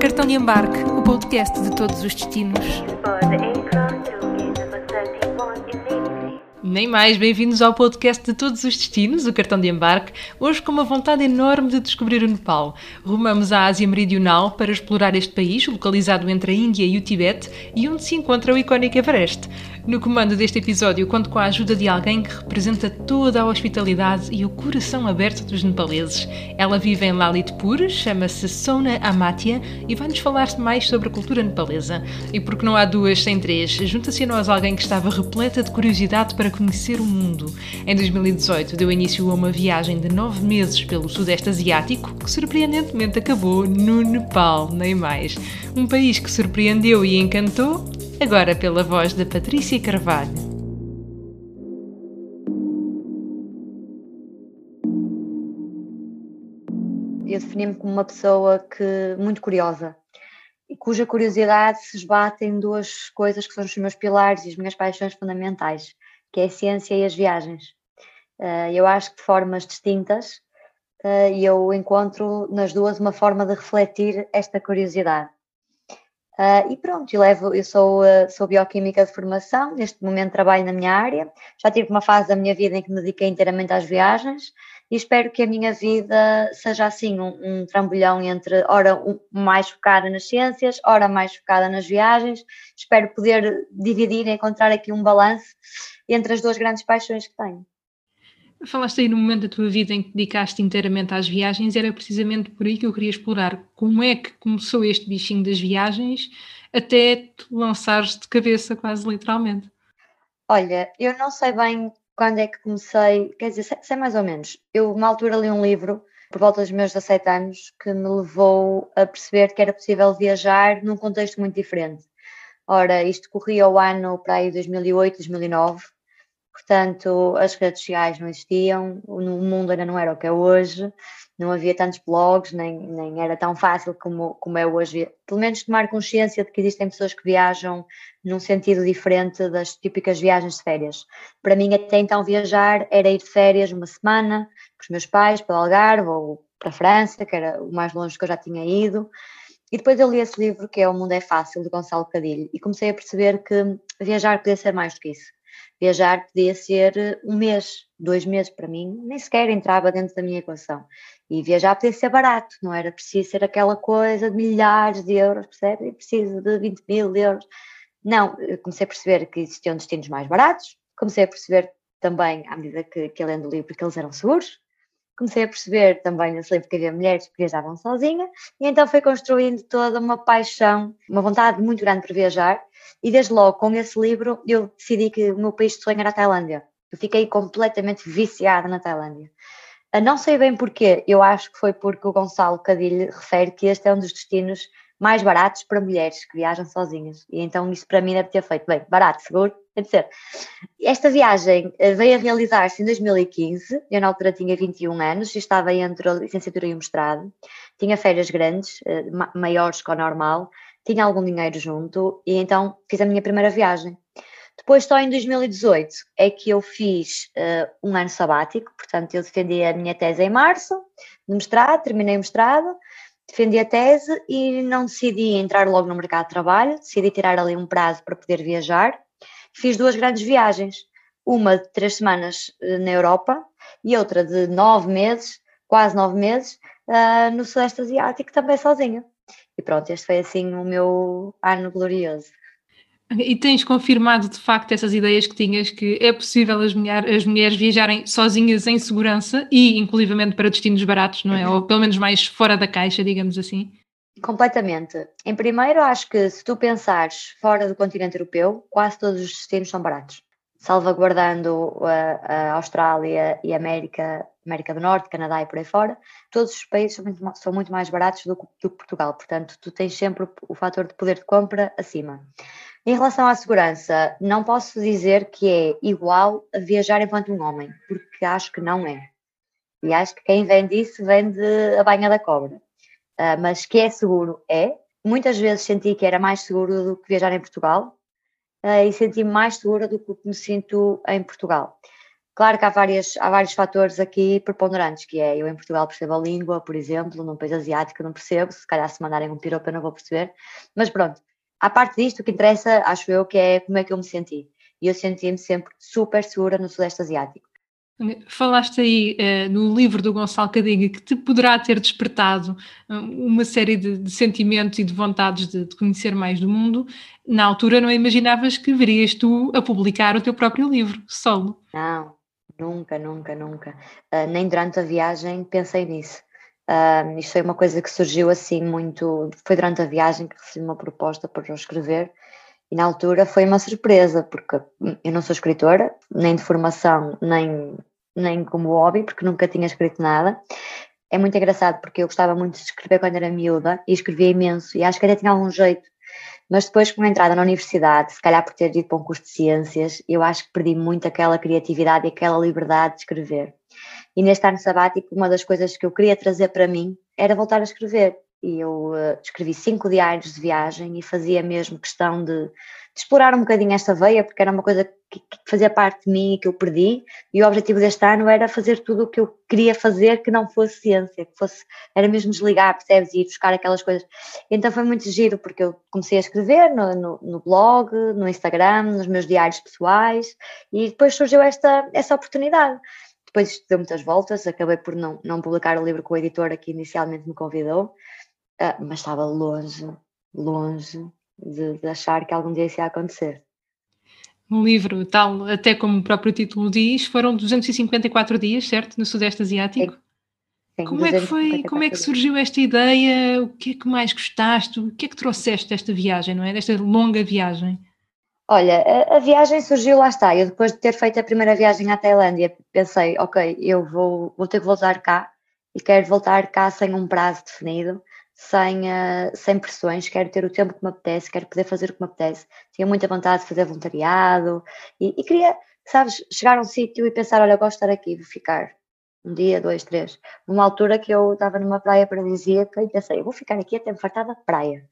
Cartão de embarque, o podcast de todos os destinos. For the aircraft to gate number 31 immediately. Nem mais, bem-vindos ao podcast de todos os destinos, o cartão de embarque. Hoje com uma vontade enorme de descobrir o Nepal. Rumamos à Ásia Meridional para explorar este país, localizado entre a Índia e o Tibete, e onde se encontra o icónico Everest. No comando deste episódio, conto com a ajuda de alguém que representa toda a hospitalidade e o coração aberto dos nepaleses. Ela vive em Lalitpur, chama-se Sona Amatia e vai-nos falar mais sobre a cultura nepalesa. E porque não há duas sem três, junta-se a nós alguém que estava repleta de curiosidade para conhecer o mundo. Em 2018 deu início a uma viagem de nove meses pelo Sudeste Asiático, que surpreendentemente acabou no Nepal, nem mais. Um país que surpreendeu e encantou, agora pela voz da Patrícia Carvalho. eu defini-me como uma pessoa que muito curiosa e cuja curiosidade se esbate em duas coisas que são os meus pilares e as minhas paixões fundamentais, que é a ciência e as viagens. Eh, Eu acho que de formas distintas eh, e eu encontro nas duas uma forma de refletir esta curiosidade. Eh, e pronto, eu, levo, eu sou, eh, sou bioquímica de formação, neste momento trabalho na minha área, já tive uma fase da minha vida em que me dediquei inteiramente às viagens e espero que a minha vida seja assim um, um trambolhão entre ora mais focada nas ciências, ora mais focada nas viagens. Espero poder dividir e encontrar aqui um balanço entre as duas grandes paixões que tenho. Falaste aí no momento da tua vida em que dedicaste inteiramente às viagens, era precisamente por aí que eu queria explorar. Como é que começou este bichinho das viagens até te lançares de cabeça, quase literalmente? Olha, eu não sei bem quando é que comecei, quer dizer, sei, sei mais ou menos. Eu, uma altura, li um livro, por volta dos meus 17 anos, que me levou a perceber que era possível viajar num contexto muito diferente. Ora, isto corria o ano para aí 2008, 2009, portanto, as redes sociais não existiam, o mundo ainda não era o que é hoje, não havia tantos blogs, nem, nem era tão fácil como, como é hoje. Pelo menos tomar consciência de que existem pessoas que viajam num sentido diferente das típicas viagens de férias. Para mim, até então, viajar era ir de férias uma semana com os meus pais para o Algarve ou para a França, que era o mais longe que eu já tinha ido. E depois eu li esse livro, que é O Mundo é Fácil, de Gonçalo Cadilho, e comecei a perceber que viajar podia ser mais do que isso. Viajar podia ser eh, um mês, dois meses para mim, nem sequer entrava dentro da minha equação. E viajar podia ser barato, não era preciso ser aquela coisa de milhares de euros, percebe? Preciso de 20 mil euros. Não, comecei a perceber que existiam destinos mais baratos, comecei a perceber também, à medida que, que lendo o livro, que eles eram seguros, comecei a perceber também nesse livro que havia mulheres que viajavam sozinhas, e então foi construindo toda uma paixão, uma vontade muito grande por viajar, e desde logo com esse livro eu decidi que o meu país de sonho era a Tailândia. Eu fiquei completamente viciada na Tailândia. Não sei bem porquê, eu acho que foi porque o Gonçalo Cadilho refere que este é um dos destinos mais baratos para mulheres que viajam sozinhas. E então isso para mim deve ter feito, bem, barato, seguro, Esta viagem eh, veio a realizar-se em 2015, eu na altura tinha 21 anos estava entre a licenciatura e o mestrado, tinha férias grandes, eh, ma- maiores que o normal, tinha algum dinheiro junto e então fiz a minha primeira viagem. Depois, só em 2018, é que eu fiz eh, um ano sabático, portanto, eu defendi a minha tese em março, no mestrado, terminei o mestrado, defendi a tese e não decidi entrar logo no mercado de trabalho, decidi tirar ali um prazo para poder viajar. Fiz duas grandes viagens, uma de três semanas eh, na Europa e outra de nove meses, quase nove meses, ah, no Sudeste Asiático, também sozinha. E pronto, este foi assim o meu ano glorioso. E tens confirmado de facto essas ideias que tinhas que é possível as, mulher- as mulheres viajarem sozinhas em segurança e inclusivamente para destinos baratos, não é? Ou pelo menos mais fora da caixa, digamos assim. Completamente. Em primeiro, acho que se tu pensares fora do continente europeu, quase todos os destinos são baratos. Salvaguardando a, a Austrália e a América, América do Norte, Canadá e por aí fora, todos os países são muito, são muito mais baratos do que, Portugal. Portanto, tu tens sempre o, fator de poder de compra acima. Em relação à segurança, não posso dizer que é igual a viajar enquanto um homem, porque acho que não é. E acho que quem vende isso vende a banha da cobra. Ah, mas que é seguro, é. Muitas vezes senti que era mais seguro do que viajar em Portugal ah, e senti-me mais segura do que me sinto em Portugal. Claro que há, várias, há vários fatores aqui preponderantes, que é eu em Portugal percebo a língua, por exemplo, num país asiático não percebo, se calhar se mandarem um piropo eu não vou perceber, mas pronto, à parte disto, o que interessa, acho eu, que é como é que eu me senti. E eu senti-me sempre super segura no Sudeste Asiático. Falaste aí uh, no livro do Gonçalo Cadinga que te poderá ter despertado uh, uma série de, de, sentimentos e de vontades de, de, conhecer mais do mundo. Na altura não imaginavas que verias tu a publicar o teu próprio livro, solo. Não, nunca, nunca, nunca. Uh, nem durante a viagem pensei nisso. Uh, isto foi uma coisa que surgiu assim muito. Foi durante a viagem que recebi uma proposta para eu escrever e na altura foi uma surpresa, porque eu não sou escritora, nem de formação, nem, nem como hobby, porque nunca tinha escrito nada. É muito engraçado porque eu gostava muito de escrever quando era miúda e escrevia imenso e acho que até tinha algum jeito. Mas depois, com a entrada na universidade, se calhar por ter ido para um curso de ciências, eu acho que perdi muito aquela criatividade e aquela liberdade de escrever. E neste ano sabático, uma das coisas que eu queria trazer para mim era voltar a escrever e eu uh, escrevi cinco diários de viagem e fazia mesmo questão de, de, explorar um bocadinho esta veia, porque era uma coisa que, que, fazia parte de mim e que eu perdi, e o objetivo deste ano era fazer tudo o que eu queria fazer que não fosse ciência, que fosse, era mesmo desligar, percebes, e ir buscar aquelas coisas. Então foi muito giro, porque eu comecei a escrever no, no, no blog, no Instagram, nos meus diários pessoais, e depois surgiu esta, esta oportunidade. Depois isto deu muitas voltas, acabei por não, não publicar o livro com o editor que inicialmente me convidou, ah, mas estava longe, longe de, de, achar que algum dia isso ia acontecer. No livro, tal, até como o próprio título diz, foram 254 dias, certo? No Sudeste Asiático? Sim. Sim, como é que foi, como é que surgiu esta ideia? O que é que mais gostaste? O que é que trouxeste desta viagem, não é? Desta longa viagem? Olha, a, a, viagem surgiu, lá está. Eu depois de ter feito a primeira viagem à Tailândia, pensei, ok, eu vou, vou ter que voltar cá e quero voltar cá sem um prazo definido sem, uh, sem pressões, quero ter o tempo que me apetece, quero poder fazer o que me apetece. Tinha muita vontade de fazer voluntariado e, e queria, sabes, chegar a um sítio e pensar: olha, gosto de estar aqui, vou ficar um dia, dois, três. Numa altura que eu estava numa praia paradisíaca e pensei: eu vou ficar aqui até me fartar da praia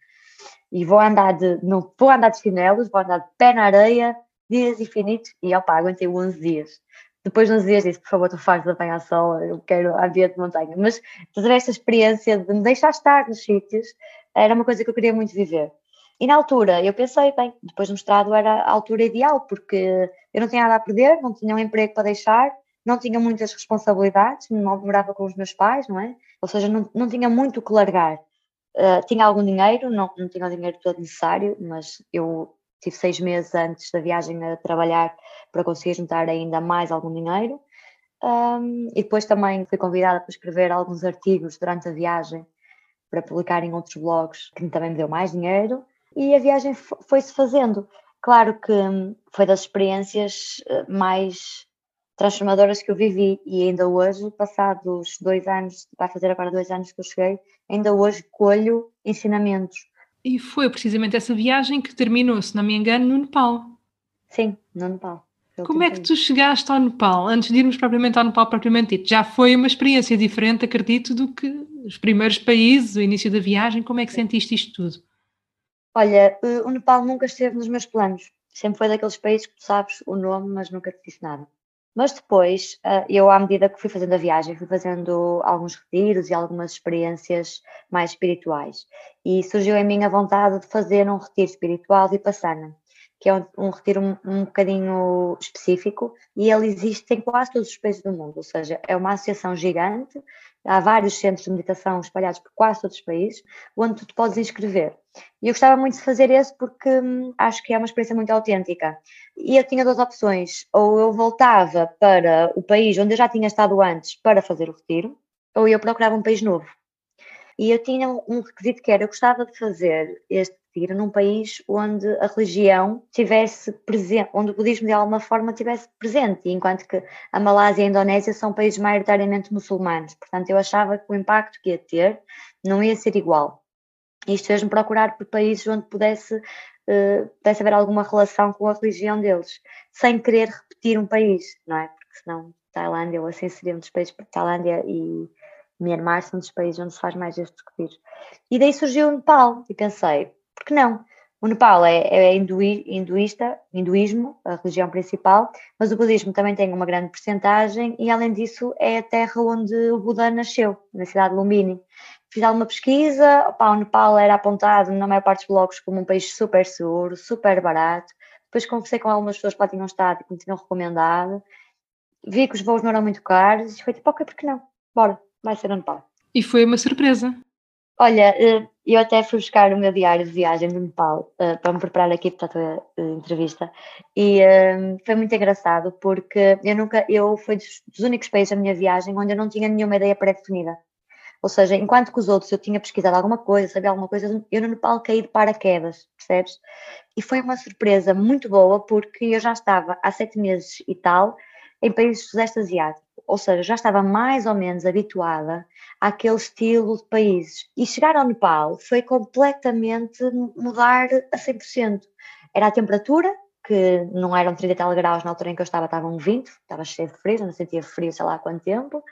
e vou andar de, não, vou andar de chinelos, vou andar de pé na areia dias infinitos e opa, aguentei 11 dias depois nos dias disse, por favor, tu fazes apanhar sol, eu quero ambiente de montanha. Mas fazer esta experiência de me deixar estar nos sítios era uma coisa que eu queria muito viver. E na altura eu pensei, bem, depois do mestrado era a altura ideal, porque eu não tinha nada a perder, não tinha um emprego para deixar, não tinha muitas responsabilidades, não morava com os meus pais, não é? Ou seja, não, não tinha muito o que largar. Uh, tinha algum dinheiro, não, não tinha o dinheiro todo necessário, mas eu tive seis meses antes da viagem a trabalhar para conseguir juntar ainda mais algum dinheiro. Um, e depois também fui convidada para escrever alguns artigos durante a viagem para publicar em outros blogs, que também me deu mais dinheiro. E a viagem foi-se fazendo. Claro que hum, foi das experiências eh, mais transformadoras que eu vivi e ainda hoje, passados dois anos, vai fazer agora dois anos que eu cheguei, ainda hoje colho ensinamentos e foi precisamente essa viagem que terminou, se não me engano, no Nepal. Sim, no Nepal. Como é que tu chegaste ao Nepal, antes de irmos propriamente ao Nepal propriamente dito? Já foi uma experiência diferente, acredito, do que os primeiros países, o início da viagem. Como é que sentiste isto tudo? Olha, o Nepal nunca esteve nos meus planos. Sempre foi daqueles países que tu sabes o nome, mas nunca te disse nada. Mas depois, eh, eu, à medida que fui fazendo a viagem, fui fazendo alguns retiros e algumas experiências mais espirituais. E surgiu em mim a vontade de fazer um retiro espiritual Vipassana, que é um, um retiro um, um bocadinho específico e ele existe em quase todos os países do mundo. Ou seja, é uma associação gigante há vários centros de meditação espalhados por quase todos os países, onde tu te podes inscrever. E eu gostava muito de fazer esse porque hum, acho que é uma experiência muito autêntica. E eu tinha duas opções: ou eu voltava para o país onde eu já tinha estado antes para fazer o retiro, ou eu procurava um país novo. E eu tinha um requisito que era: eu gostava de fazer este retiro num país onde a religião tivesse presente, onde o budismo de alguma forma tivesse presente, enquanto que a Malásia e a Indonésia são países maioritariamente muçulmanos. Portanto, eu achava que o impacto que ia ter não ia ser igual. Isto fez-me procurar por países onde pudesse, uh, pudesse haver alguma relação com a religião deles, sem querer repetir um país, não é? Porque senão Tailândia, ou assim seria um dos países, Tailândia e Myanmar são dos países onde se faz mais estes retiros. E daí surgiu o Nepal e pensei, por que não? O Nepal é, é hindui, hinduísta, hinduísmo, a religião principal, mas o budismo também tem uma grande percentagem e, além disso, é a terra onde o Buda nasceu, na cidade de Lumbini. Fiz alguma pesquisa, opa, o Nepal era apontado na maior parte dos blogs como um país super seguro, super barato. Depois conversei com algumas pessoas que lá tinham estado e que me tinham recomendado. Vi que os voos não eram muito caros e foi tipo, ok, por que não? Bora, vai ser no Nepal. E foi uma surpresa. Olha, eh, eu até fui buscar o meu diário de viagem do Nepal uh, para me preparar aqui para a tua uh, entrevista e foi muito engraçado porque eu nunca, eu fui dos, únicos países da minha viagem onde eu não tinha nenhuma ideia pré-definida. Ou seja, enquanto que os outros eu tinha pesquisado alguma coisa, sabia alguma coisa, eu no Nepal caí de paraquedas, percebes? E foi uma surpresa muito boa porque eu já estava há sete meses e tal em países do Sudeste Asiático, ou seja, já estava mais ou menos habituada àquele estilo de países. E chegar ao Nepal foi completamente mudar a 100%. Era a temperatura, que não eram 30 tal graus na altura em que eu estava, estavam 20, estava cheio de frio, não sentia frio sei lá há quanto tempo.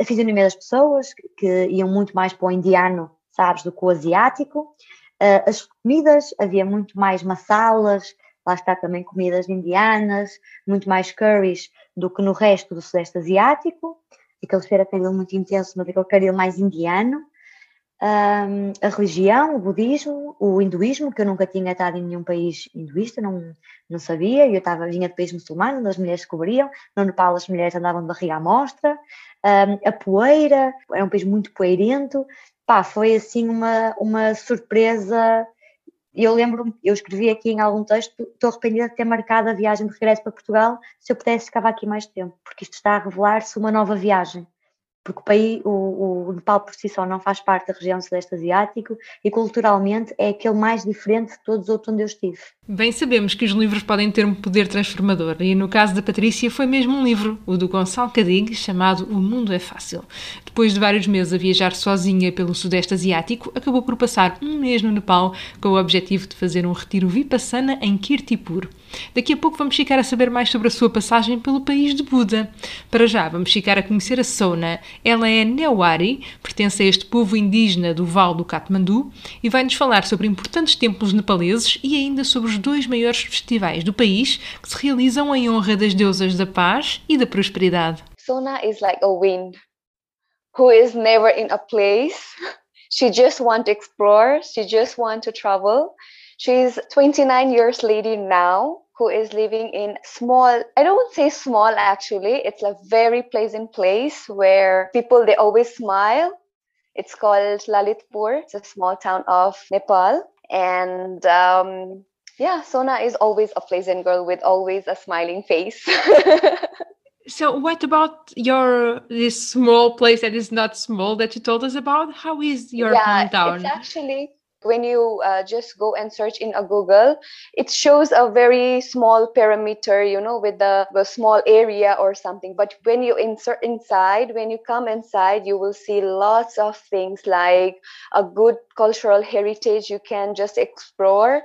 A fisionomia das pessoas, que iam muito mais para o indiano, sabes, do que o asiático. Ah, as comidas, havia muito mais massalas, lá está também comidas indianas, muito mais curries do que no resto do Sudeste Asiático aquele cheiro a caril muito intenso, mas aquele caril mais indiano. Um, a religião, o budismo, o hinduísmo, que eu nunca tinha estado em nenhum país hinduísta, não, não sabia, eu estava, vinha de país muçulmano, onde as mulheres cobriam, no Nepal as mulheres andavam de barriga à mostra, um, a poeira, era um país muito poeirento, pá, foi assim uma, uma surpresa eu lembro, eu escrevi aqui em algum texto, estou arrependida de ter marcado a viagem de regresso para Portugal, se eu pudesse ficava aqui mais tempo, porque isto está a revelar-se uma nova viagem porque o, país, o, o Nepal por si só não faz parte da região Sudeste Asiático e culturalmente é aquele mais diferente de todos os outros onde eu estive. Bem sabemos que os livros podem ter um poder transformador e no caso da Patrícia foi mesmo um livro, o do Gonçalo Cadig, chamado O Mundo é Fácil. Depois de vários meses a viajar sozinha pelo Sudeste Asiático, acabou por passar um mês no Nepal com o objetivo de fazer um retiro Vipassana em Kirtipur. Daqui a pouco vamos ficar a saber mais sobre a sua passagem pelo país de Buda. Para já, vamos ficar a conhecer a Sona. Ela é Newari, pertence a este povo indígena do Val do Katmandu e vai-nos falar sobre importantes templos nepaleses e ainda sobre os dois maiores festivais do país que se realizam em honra das deusas da paz e da prosperidade. Sona is like a wind who is never in a place. She just wants to explore, she just wants to travel. She's 29 years lady now who is living in small i don't say small actually. It's a very pleasant place where people they always smile. It's called lalitpur. It's a small town of nepal. And um, yeah sona is always a pleasant girl with always a smiling face. So what about your this small place that is not small that you told us about? How is your yeah, hometown? it's actually when you uh, just go and search in a google it shows a very small perimeter you know with a, the small area or something. But when you insert inside when you come inside you will see lots of things like a good cultural heritage you can just explore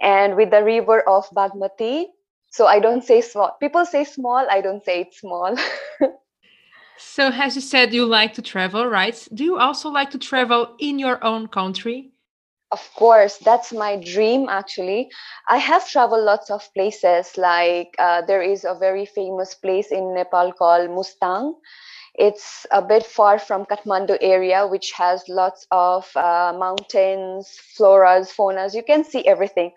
and with the river of bagmati so i don't say small people say small i don't say it's small. So as you said you like to travel right? Do you also like to travel in your own country of course that's my dream actually. I have traveled lots of places like uh, there is a very famous place in nepal called mustang. It's a bit far from kathmandu area which has lots of uh, mountains floras faunas. You can see everything.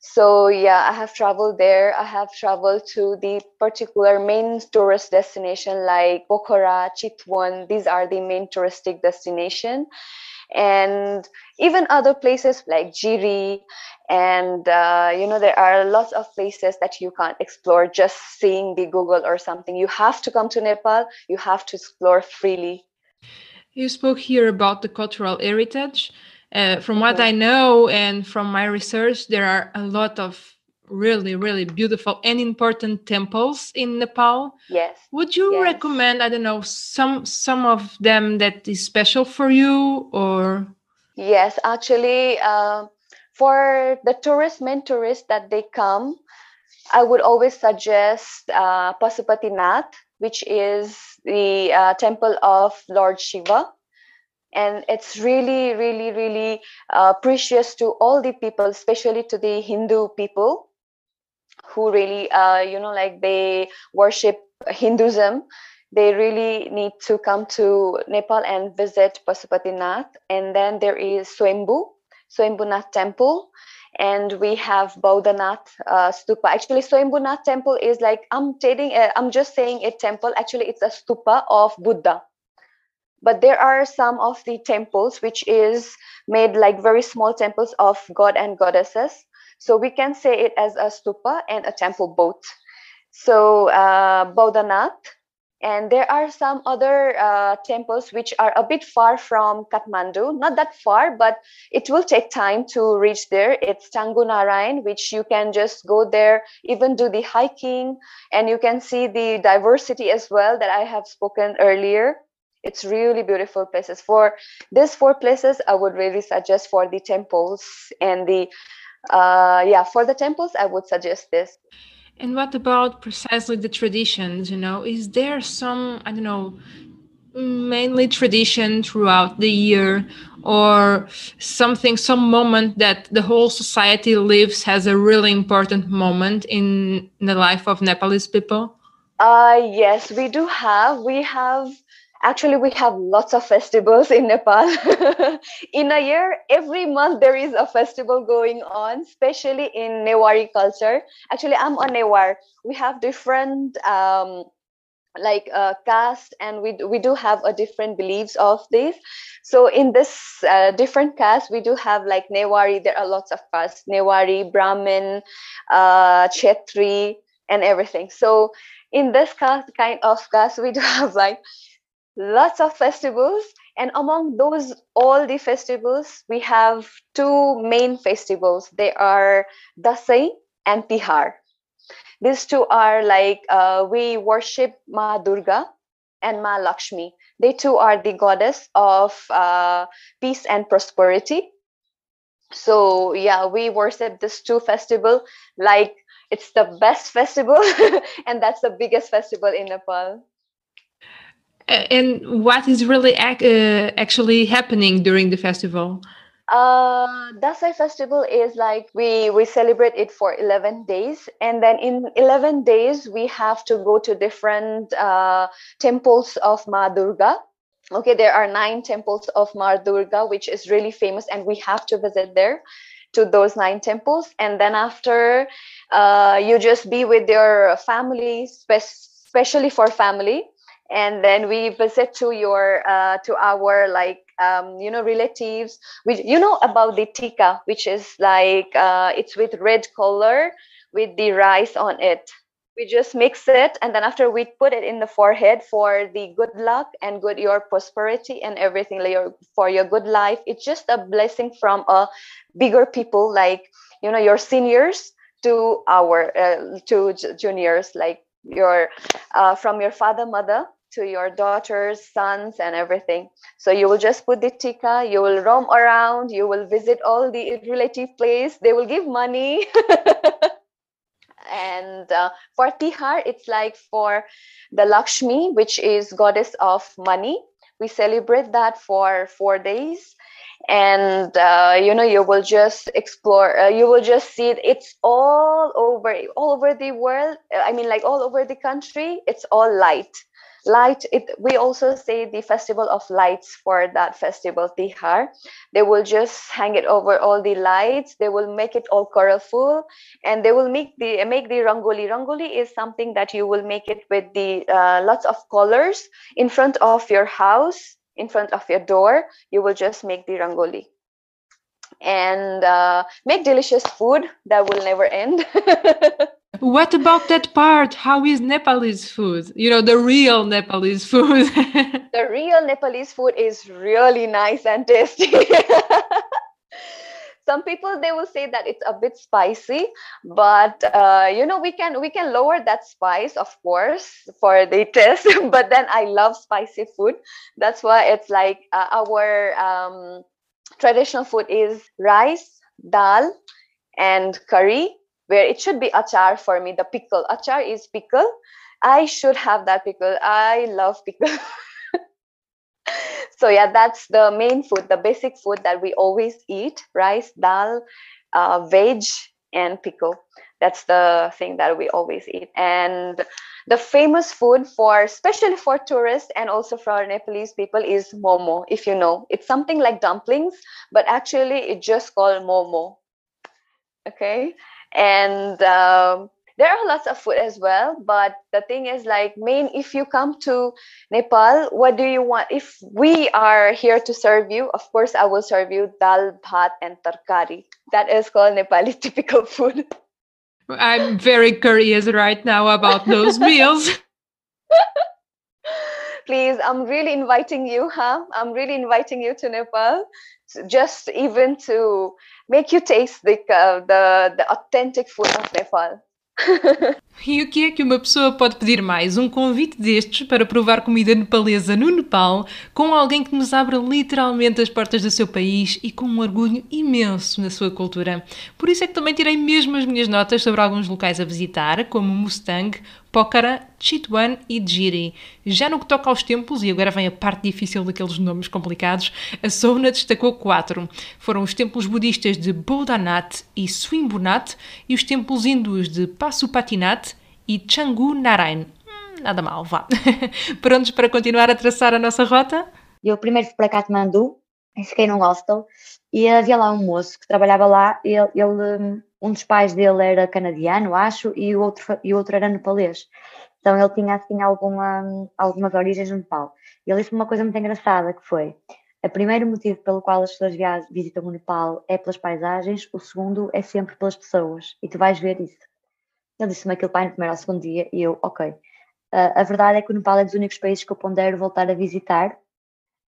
So yeah i have traveled there. I have traveled to the particular main tourist destination like pokhara chitwan. These are the main touristic destination and even other places like Jiri. And, uh, you know, there are lots of places that you can't explore just seeing the Google or something. You have to come to Nepal, you have to explore freely. You spoke here about the cultural heritage. Uh, from what. I know and from my research, there are a lot of really really beautiful and important temples in nepal. Yes. Would you yes. recommend i don't know some some of them that is special for you or? Yes actually uh, for the tourist main tourists that they come i would always suggest uh, pasupatinath which is the uh, temple of lord shiva. And it's really really really uh, precious to all the people especially to the hindu people who really uh, you know like they worship hinduism they really need to come to nepal and visit pashupatinath and then there is swayambhu swayambhunath temple and we have Bodhanath uh, stupa. Actually, Swayambhunath temple is like I'm telling, uh, I'm just saying a temple. Actually, it's a stupa of Buddha but there are some of the temples which is made like very small temples of god and goddesses so we can say it as a stupa and a temple both. So uh, and there are some other uh, temples which are a bit far from Kathmandu, not that far, but it will take time to reach there. It's Tangunarayan, which you can just go there, even do the hiking, and you can see the diversity as well that I have spoken earlier. It's really beautiful places. For these four places i would really suggest for the temples and the uh yeah for the temples i would suggest this. And what about precisely the traditions you know? Is there some i don't know mainly tradition throughout the year or something some moment that the whole society lives has a really important moment in the life of nepalese people? Uh yes we do have. We have actually we have lots of festivals in nepal. In a year every month there is a festival going on especially in newari culture. Actually i'm a newar. We have different um, like uh, caste and we, we do have a different beliefs of this. So in this uh, different caste we do have like newari. There are lots of castes. Newari brahmin uh, chetri and everything. So in this caste, kind of caste we do have like lots of festivals and among those all the festivals we have two main festivals. They are dasai and tihar. These two are like uh, we worship ma durga and ma lakshmi. They two are the goddess of uh, peace and prosperity. So yeah we worship this two festival like it's the best festival and that's the biggest festival in nepal and what is really ac uh, actually happening during the festival? Uh, Dasai festival is like we we celebrate it for 11 days and then in 11 days we have to go to different uh, temples of Ma Durga. Okay there are nine temples of Ma Durga which is really famous and we have to visit there to those nine temples. And then after uh, you just be with your family spe especially for family and then we visit to your uh, to our like um, you know relatives we you know about the tika which is like uh, it's with red color with the rice on it. We just mix it and then after we put it in the forehead for the good luck and good your prosperity and everything your, for your good life. It's just a blessing from a bigger people like you know your seniors to our uh, to juniors like your uh, from your father mother to your daughters, sons, and everything. So you will just put the tika, you will roam around, you will visit all the relative place, they will give money. and uh, for Tihar, it's like for the Lakshmi, which is goddess of money. We celebrate that for four days and uh, you know you will just explore uh, you will just see it. It's all over all over the world i mean like all over the country it's all light. Light it we also say the festival of lights for that festival tihar. They will just hang it over all the lights. They will make it all colorful and they will make the make the rangoli. Rangoli is something that you will make it with the uh, lots of colors in front of your house in front of your door you will just make the rangoli and uh, make delicious food that will never end What about that part? How is Nepalese food? You know, the real Nepalese food. the real Nepalese food is really nice and tasty. some people they will say that it's a bit spicy but uh, you know we can we can lower that spice of course for the taste but then i love spicy food. That's why it's like uh, our um, traditional food is rice dal and curry where it should be achar for me. The pickle achar is pickle. I should have that pickle. I love pickle so yeah, that's the main food, the basic food that we always eat: rice, dal, uh, veg, and pickle. That's the thing that we always eat. And the famous food for, especially for tourists and also for Nepalese people, is momo. If you know, it's something like dumplings, but actually it's just called momo. Okay, and um, there are lots of food as well but the thing is like main if you come to nepal what do you want? If we are here to serve you of course i will serve you dal bhat and tarkari. That is called nepali typical food. I'm very curious right now about those meals. Please i'm really inviting you huh? I'm really inviting you to nepal just even to make you taste the uh, the, the authentic food of nepal 呵呵呵 E o que é que uma pessoa pode pedir mais? Um convite destes para provar comida nepalesa no Nepal, com alguém que nos abra literalmente as portas do seu país e com um orgulho imenso na sua cultura. Por isso é que também tirei mesmo as minhas notas sobre alguns locais a visitar, como Mustang, Pokhara, Chitwan e Jiri. Já no que toca aos templos, e agora vem a parte difícil daqueles nomes complicados, a Sona destacou quatro. Foram os templos budistas de Bodhanath e Swinburnath e os templos hindus de Pasupatinath e Changu Narayan. Hum, nada mal, vá. Prontos para continuar a traçar a nossa rota? Eu primeiro fui para Kathmandu, fiquei num hostel e havia lá um moço que trabalhava lá. Ele, ele um dos pais dele era canadiano, acho, e o outro, e o outro era nepalês. Então ele tinha assim alguma, algumas origens no Nepal. E ele disse uma coisa muito engraçada que foi o primeiro motivo pelo qual as pessoas visitam o Nepal é pelas paisagens, o segundo é sempre pelas pessoas. E tu vais ver isso. Ele disse-me aquilo pai no primeiro ou segundo dia e eu, ok. Uh, a verdade é que o Nepal é dos únicos países que eu pondero voltar a visitar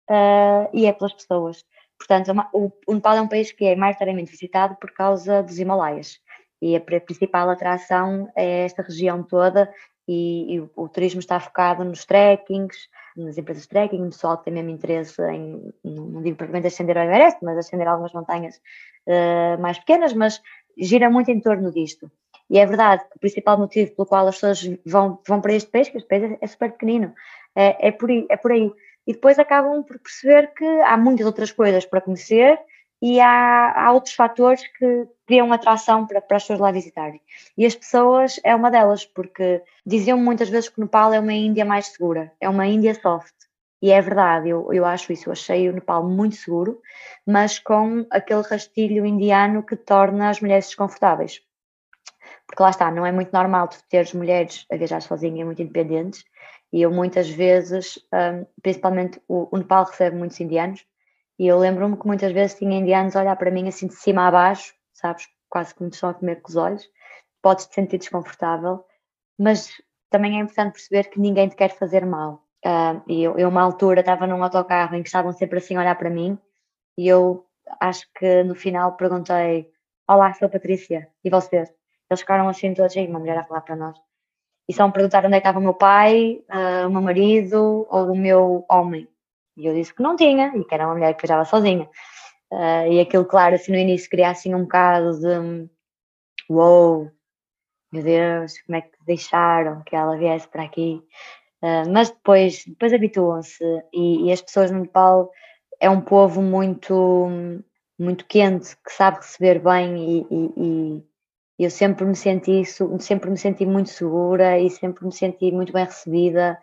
uh, e é pelas pessoas. Portanto, o, o Nepal é um país que é maioritariamente visitado por causa dos Himalaias. E a principal atração é esta região toda e, e o, o, turismo está focado nos trekkings, nas empresas de trekking, no pessoal que tem mesmo interesse em, não digo propriamente ascender ao Everest, mas ascender algumas montanhas uh, mais pequenas, mas gira muito em torno disto. E é verdade que o principal motivo pelo qual as pessoas vão, vão para este país, que este país é, super pequenino, é, é, por aí, é por aí e depois acabam por perceber que há muitas outras coisas para conhecer e há, há outros fatores que criam atração para, para as pessoas lá visitarem. E as pessoas é uma delas, porque diziam muitas vezes que o Nepal é uma Índia mais segura, é uma Índia soft. E é verdade, eu, eu acho isso, eu achei o Nepal muito seguro, mas com aquele rastilho indiano que torna as mulheres desconfortáveis. Porque lá está, não é muito normal tu teres mulheres a viajar sozinhas, muito independentes, e eu muitas vezes, um, principalmente o, o, Nepal recebe muitos indianos, e eu lembro-me que muitas vezes tinha indianos a olhar para mim assim de cima a baixo, sabes, quase me estão a comer com os olhos, podes te sentir desconfortável, mas também é importante perceber que ninguém te quer fazer mal. Uh, e eu, eu, uma altura, estava num autocarro em que estavam sempre assim a olhar para mim, e eu acho que no final perguntei: Olá, sou Patrícia, e vocês? Eles ficaram assim todos, aí, uma mulher a falar para nós e só me perguntaram onde é estava o meu pai, uh, o meu marido ou o meu homem. E eu disse que não tinha e que era uma mulher que viajava sozinha. Uh, e aquilo, claro, assim no início cria assim um bocado de wow, meu Deus, como é que deixaram que ela viesse para aqui? Uh, mas depois, depois habituam-se e, e, as pessoas no Nepal é um povo muito, muito quente, que sabe receber bem e, e eu sempre me senti sempre me senti muito segura e sempre me senti muito bem recebida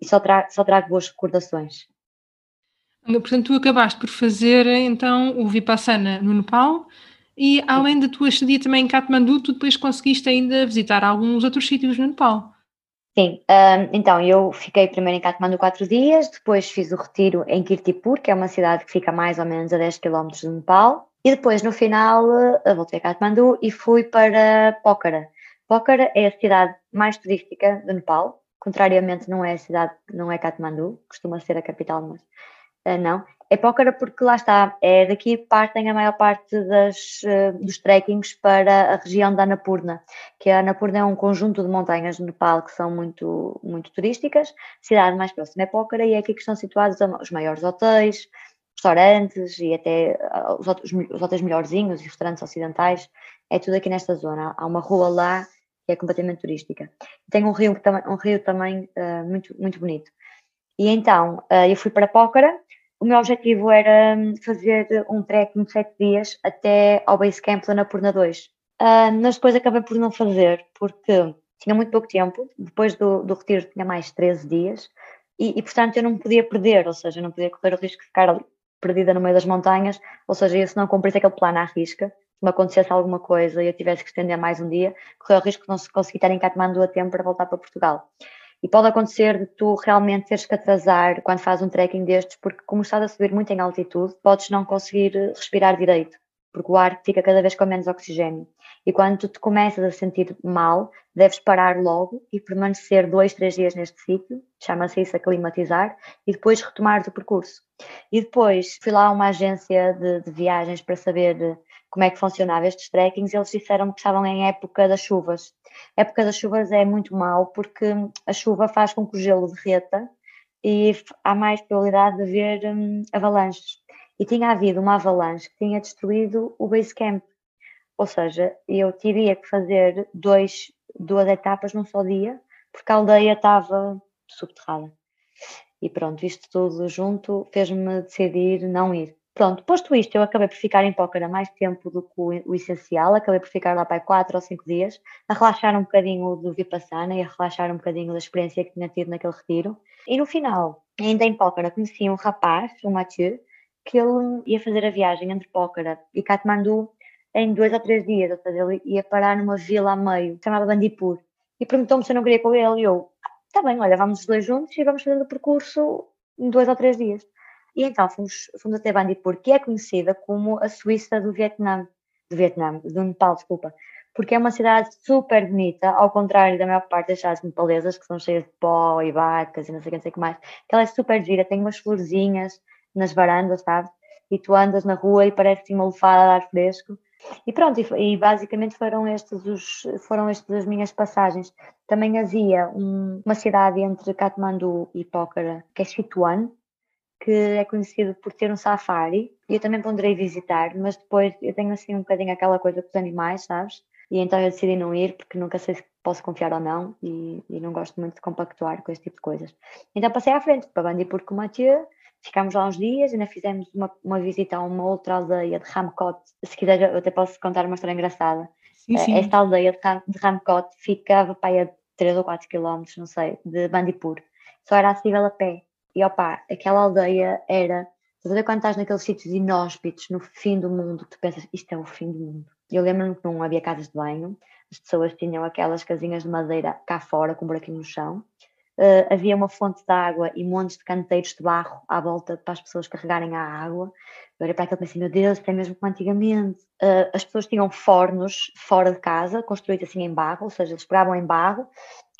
e só trago, só trago boas recordações. Portanto, tu acabaste por fazer então o Vipassana no Nepal e além da tua estadia também em Katmandu, tu depois conseguiste ainda visitar alguns outros sítios no Nepal. Sim, então eu fiquei primeiro em Katmandu quatro dias, depois fiz o retiro em Kirtipur, que é uma cidade que fica mais ou menos a 10 km do Nepal, e depois, no final, eh, voltei a Kathmandu e fui para Pokhara. Pokhara é a cidade mais turística do Nepal, contrariamente não é a cidade, não é Kathmandu, costuma ser a capital, mas uh, não. É Pokhara porque lá está, é daqui partem a maior parte das, uh, dos trekkings para a região da Annapurna, que a Annapurna é um conjunto de montanhas no Nepal que são muito, muito turísticas. A cidade mais próxima é Pokhara e é aqui que estão situados os maiores hotéis, restaurantes e até ah, os, outros, os hotéis melhorzinhos e restaurantes ocidentais, é tudo aqui nesta zona. Há uma rua lá que é completamente turística. Tem um rio, um rio também uh, muito, muito bonito. E então, uh, eu fui para Pócara, o meu objetivo era hum, fazer um trekking de sete dias até ao Base Camp Lana Purna 2. Uh, mas depois acabei por não fazer, porque tinha muito pouco tempo. Depois do, do retiro tinha mais 13 dias. E, e, portanto eu não podia perder, ou seja, não podia correr o risco de ficar ali, perdida no meio das montanhas, ou seja, eu se não cumprisse aquele plano à risca, se me acontecesse alguma coisa e eu tivesse que estender mais um dia, correr o risco de não se conseguir estar em Katmandu a tempo para voltar para Portugal. E pode acontecer de tu realmente teres que atrasar quando fazes um trekking destes, porque como estás a subir muito em altitude, podes não conseguir respirar direito, porque o ar fica cada vez com menos oxigênio. E quando tu te começas a sentir mal, deves parar logo e permanecer dois, três dias neste sítio, chama-se isso aclimatizar, e depois retomar o percurso. E depois fui lá a uma agência de, de viagens para saber como é que funcionava estes trekkings, eles disseram que estavam em época das chuvas. A época das chuvas é muito mau porque a chuva faz com que o gelo derreta e há mais probabilidade de haver hum, avalanches. E tinha havido uma avalanche que tinha destruído o base camp. Ou seja, eu teria que fazer dois, duas etapas num só dia porque a aldeia estava subterrada. E pronto, isto tudo junto fez-me decidir não ir. Pronto, posto isto, eu acabei por ficar em Pócara mais tempo do que o, essencial, acabei por ficar lá para 4 ou 5 dias, a relaxar um bocadinho do Vipassana e a relaxar um bocadinho da experiência que tinha tido naquele retiro. E no final, ainda em Pócara, conheci um rapaz, o Mathieu, que ele ia fazer a viagem entre Pócara e Katmandu em dois ou três dias, ou seja, ele ia parar numa vila a meio, chamada Bandipur, e perguntou-me se eu não queria com ele, e eu, tá bem, olha, vamos os dois juntos e vamos fazendo o percurso em dois ou três dias. E então fomos, fomos até Bandipur, que é conhecida como a Suíça do Vietnã, do Vietnã, do Nepal, desculpa, porque é uma cidade super bonita, ao contrário da maior parte das cidades nepalesas, que são cheias de pó e vacas e não sei o que mais, que ela é super gira, tem umas florzinhas nas varandas, sabe? E tu andas na rua e parece uma lufada de ar fresco. E pronto, e, basicamente foram estes, os, foram estas as minhas passagens. Também havia um, uma cidade entre Katmandu e Pokhara, que é Sichuan, que é conhecido por ter um safari, e eu também ponderei visitar, mas depois eu tenho assim um bocadinho aquela coisa com os animais, sabes? E então eu decidi não ir, porque nunca sei se posso confiar ou não, e, e não gosto muito de compactuar com este tipo de coisas. Então passei à frente para Bandipur com Mathieu, ficámos lá uns dias, ainda fizemos uma, uma visita a uma outra aldeia de Ramcot. Se quiser, eu até posso contar uma história engraçada. Sim, sim. Esta aldeia de, Ram, de Ramcot ficava para aí a 3 ou 4 quilómetros, não sei, de Bandipur. Só era acessível a pé. E opá, aquela aldeia era. Estás a ver quando estás naqueles sítios inóspitos, no fim do mundo, tu pensas, isto é o fim do mundo. Eu lembro-me que não havia casas de banho, as pessoas tinham aquelas casinhas de madeira cá fora, com um buraquinho no chão. Uh, havia uma fonte de água e montes de canteiros de barro à volta para as pessoas carregarem a água. Eu olhei para aquilo pensei, meu Deus, isto é mesmo como antigamente. Uh, as pessoas tinham fornos fora de casa, construídos assim em barro, ou seja, eles pegavam em barro,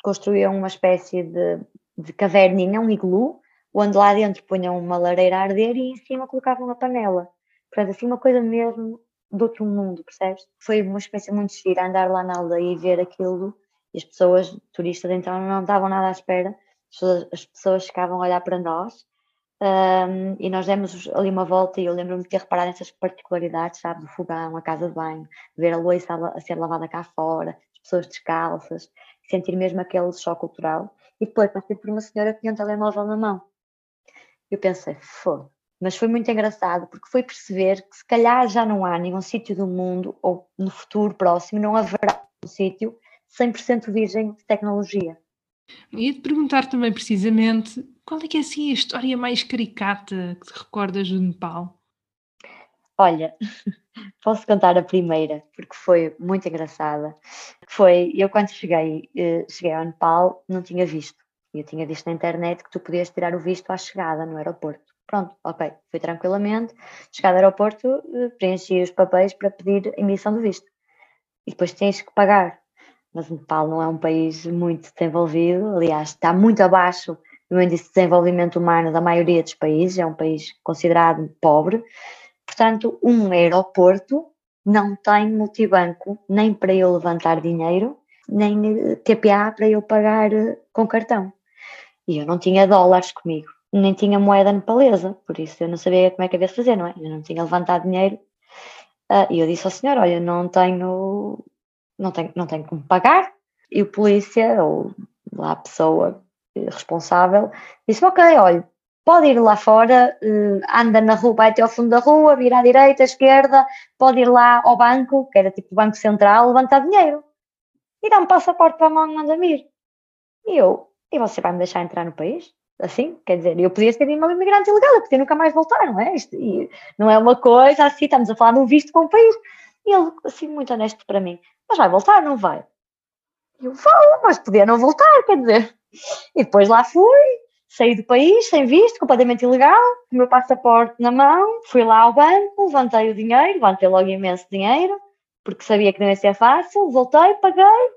construíam uma espécie de, de caverninha, um iglu, onde lá dentro punham uma lareira a arder e em cima colocavam a panela. Portanto, assim, uma coisa mesmo de outro mundo, percebes? Foi uma experiência muito gira andar lá na aldeia e ver aquilo e as pessoas, turistas, então não estavam nada à espera, as pessoas, as pessoas ficavam a olhar para nós um, e nós demos ali uma volta e eu lembro-me de ter reparado nessas particularidades, sabe, do fogão, a casa de banho, ver a louça a, ser lavada cá fora, as pessoas descalças, sentir mesmo aquele choque cultural. E depois passei por uma senhora que tinha um telemóvel na mão eu pensei, foda. Mas foi muito engraçado porque foi perceber que se calhar já não há nenhum sítio do mundo, ou no futuro próximo, não haverá um sítio 100% virgem de tecnologia. Ia te perguntar também precisamente qual é que é assim a história mais caricata que te recordas do Nepal? Olha, posso contar a primeira, porque foi muito engraçada. Foi, eu quando cheguei, eh, cheguei ao Nepal, não tinha visto. Eu tinha visto na internet que tu podias tirar o visto à chegada no aeroporto. Pronto, ok, fui tranquilamente. Chegada ao aeroporto, eh, preenchi os papéis para pedir emissão do visto. E depois tens que pagar. Mas o Nepal não é um país muito desenvolvido, aliás, está muito abaixo do índice de desenvolvimento humano da maioria dos países, é um país considerado pobre. Portanto, um aeroporto não tem multibanco nem para eu levantar dinheiro, nem eh, TPA para eu pagar eh, com cartão. E eu não tinha dólares comigo, nem tinha moeda nepalesa, por isso eu não sabia como é que havia de fazer, não é? Eu não tinha levantado dinheiro. Uh, e eu disse ao senhor: Olha, não tenho, não tenho, não tenho como pagar. E o polícia, ou lá a pessoa responsável, disse: Ok, olha, pode ir lá fora, uh, anda na rua, vai até ao fundo da rua, vira à direita, à esquerda, pode ir lá ao banco, que era tipo o Banco Central, levantar dinheiro e dá um passaporte para a mão manda ir. E eu, e você vai me deixar entrar no país? Assim, quer dizer, eu podia ser uma imigrante ilegal, eu podia nunca mais voltar, não é? Isto, não é uma coisa assim, estamos a falar de um visto para um país. E ele, assim, muito honesto para mim, mas vai voltar, não vai? Eu vou, mas podia não voltar, quer dizer. E depois lá fui, saí do país sem visto, completamente ilegal, com o meu passaporte na mão, fui lá ao banco, levantei o dinheiro, levantei logo imenso dinheiro, porque sabia que não ia ser fácil, voltei, paguei,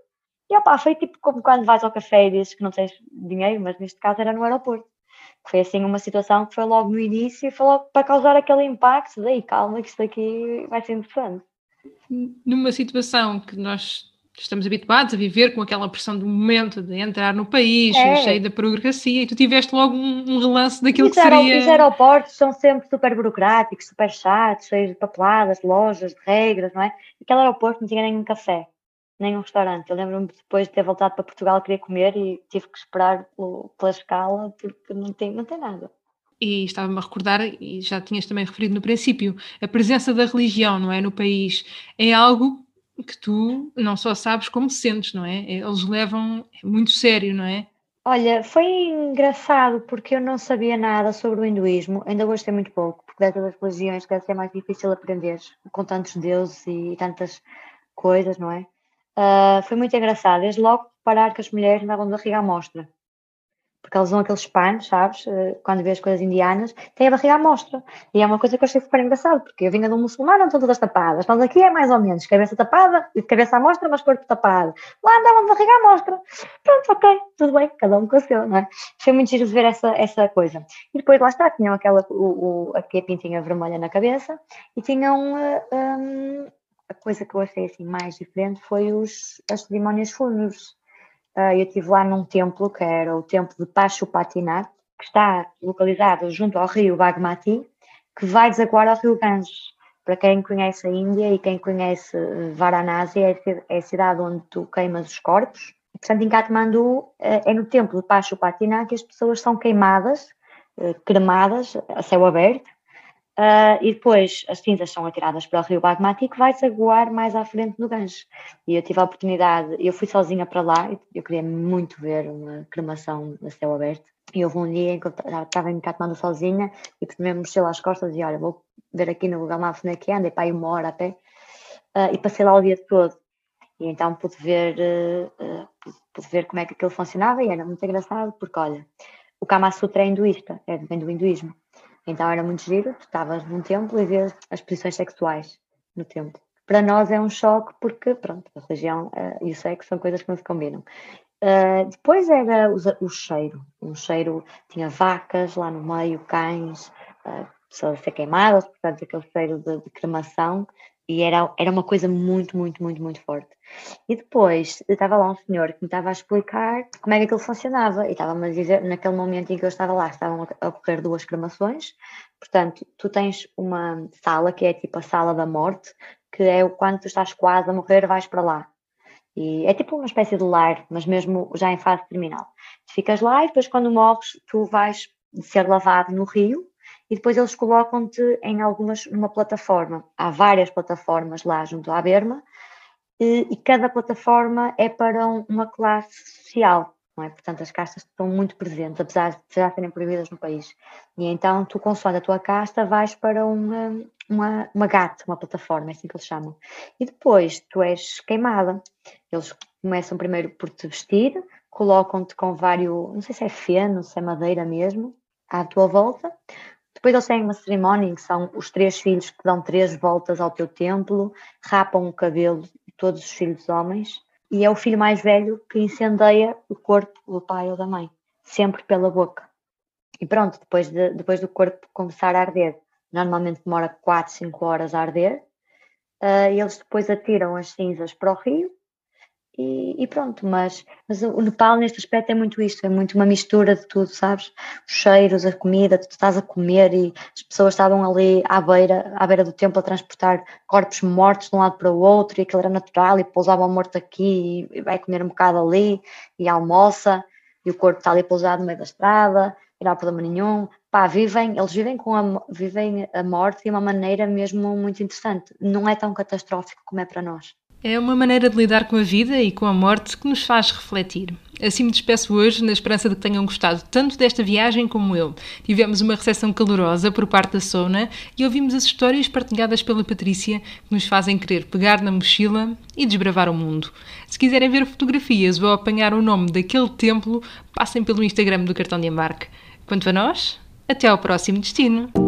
e opá, foi tipo como quando vais ao café e dizes que não tens dinheiro, mas neste caso era no aeroporto. Foi assim uma situação que foi logo no início e foi logo para causar aquele impacto, daí calma que isto aqui vai ser interessante. Numa situação que nós estamos habituados a viver com aquela pressão do momento de entrar no país, é. cheio da burocracia, e tu tiveste logo um, um relance daquilo os que seria... Os aeroportos são sempre super burocráticos, super chatos, cheios de papeladas, lojas, de regras, não é? Aquele aeroporto não tinha nenhum café nem um restaurante. Eu lembro-me depois de ter voltado para Portugal, queria comer e tive que esperar pela escala porque não tem, não tem nada. E estava-me a recordar, e já tinhas também referido no princípio, a presença da religião, não é, no país, é algo que tu não só sabes como sentes, não é? Eles levam muito sério, não é? Olha, foi engraçado porque eu não sabia nada sobre o hinduísmo, ainda gostei muito pouco, porque dessas das religiões deve ser mais difícil aprender, com tantos deuses e tantas coisas, não é? Uh, foi muito engraçado, desde logo parar que as mulheres andavam de barriga à mostra. Porque eles usam aqueles panos, sabes? Uh, quando vês coisas indianas, tem a barriga à mostra. E é uma coisa que eu achei super engraçado, porque eu vinha de um muçulmano, estão todas tapadas. Nós aqui é mais ou menos cabeça tapada, cabeça à mostra, mas corpo tapado. Lá andavam de barriga à mostra. Pronto, ok, tudo bem, cada um com o seu, não é? Foi muito giro de ver essa, essa coisa. E depois lá está, tinham aquela, o, o, a pintinha vermelha na cabeça e tinham uh, um, a coisa que eu achei assim mais diferente foi os, as cerimónias fúnebres. Uh, eu estive lá num templo, que era o templo de Pashupatinath, que está localizado junto ao rio Bagmati, que vai desaguar ao rio Ganges. Para quem conhece a Índia e quem conhece Varanasi, é, é a cidade onde tu queimas os corpos. Portanto, em Katmandu, eh, é no templo de Pashupatinath que as pessoas são queimadas, eh, cremadas, a céu aberto, Uh, e depois as cinzas são atiradas para o rio Bagmati que vai desaguar mais à frente no Ganges. E eu tive a oportunidade, eu fui sozinha para lá, eu queria muito ver uma cremação a céu aberto. E houve um dia em que eu estava em Katmandu sozinha e me mochila às costas e olha, vou ver aqui no Google Maps onde é que anda, e para aí uma hora até. Uh, e passei lá o dia todo. E então pude ver, uh, pude ver como é que aquilo funcionava e era muito engraçado porque, olha, o Kama Sutra é hinduísta, é, vem do hinduísmo. Então era muito giro, tu estavas num templo e vês as posições sexuais no templo. Para nós é um choque porque, pronto, a religião uh, e o sexo são coisas que não se combinam. Uh, depois era o, o, cheiro, um cheiro, tinha vacas lá no meio, cães, uh, pessoas a ser queimadas, portanto aquele cheiro de, de cremação, e era, era uma coisa muito, muito, muito, muito forte. E depois estava lá um senhor que me estava a explicar como é que aquilo funcionava. E estava-me a dizer, naquele momento em que eu estava lá, estavam a ocorrer duas cremações. Portanto, tu tens uma sala que é tipo a sala da morte, que é quando tu estás quase a morrer, vais para lá. E é tipo uma espécie de lar, mas mesmo já em fase terminal. Tu ficas lá e depois, quando morres, tu vais ser lavado no rio e depois eles colocam-te em algumas, numa plataforma. Há várias plataformas lá junto à Berma e, e cada plataforma é para um, uma classe social, não é? Portanto, as castas estão muito presentes, apesar de já serem proibidas no país. E então, tu, consoante a tua casta, vais para uma, uma, uma GAT, uma plataforma, é assim que eles chamam. E depois, tu és queimada. Eles começam primeiro por te vestir, colocam-te com vários, não sei se é feno, se é madeira mesmo, à tua volta. Depois eles têm uma cerimónia em que são os três filhos que dão três voltas ao teu templo, rapam o cabelo de todos os filhos homens, e é o filho mais velho que incendeia o corpo do pai ou da mãe, sempre pela boca. E pronto, depois, de, depois do corpo começar a arder, normalmente demora 4, 5 horas a arder, uh, eles depois atiram as cinzas para o rio e, e, pronto, mas, mas o Nepal neste aspecto é muito isto, é muito uma mistura de tudo, sabes? Os cheiros, a comida, tu estás a comer e as pessoas estavam ali à beira, à beira do templo a transportar corpos mortos de um lado para o outro e aquilo era natural e pousavam morto aqui e vai comer um bocado ali e almoça e o corpo está ali pousado no meio da estrada, e não há problema nenhum. Pá, vivem, eles vivem com a, vivem a morte de uma maneira mesmo muito interessante. Não é tão catastrófico como é para nós. É uma maneira de lidar com a vida e com a morte que nos faz refletir. Assim me despeço hoje, na esperança de que tenham gostado tanto desta viagem como eu. Tivemos uma recepção calorosa por parte da Sona e ouvimos as histórias partilhadas pela Patrícia que nos fazem querer pegar na mochila e desbravar o mundo. Se quiserem ver fotografias ou apanhar o nome daquele templo, passem pelo Instagram do Cartão de Embarque. Quanto a nós, até ao próximo destino!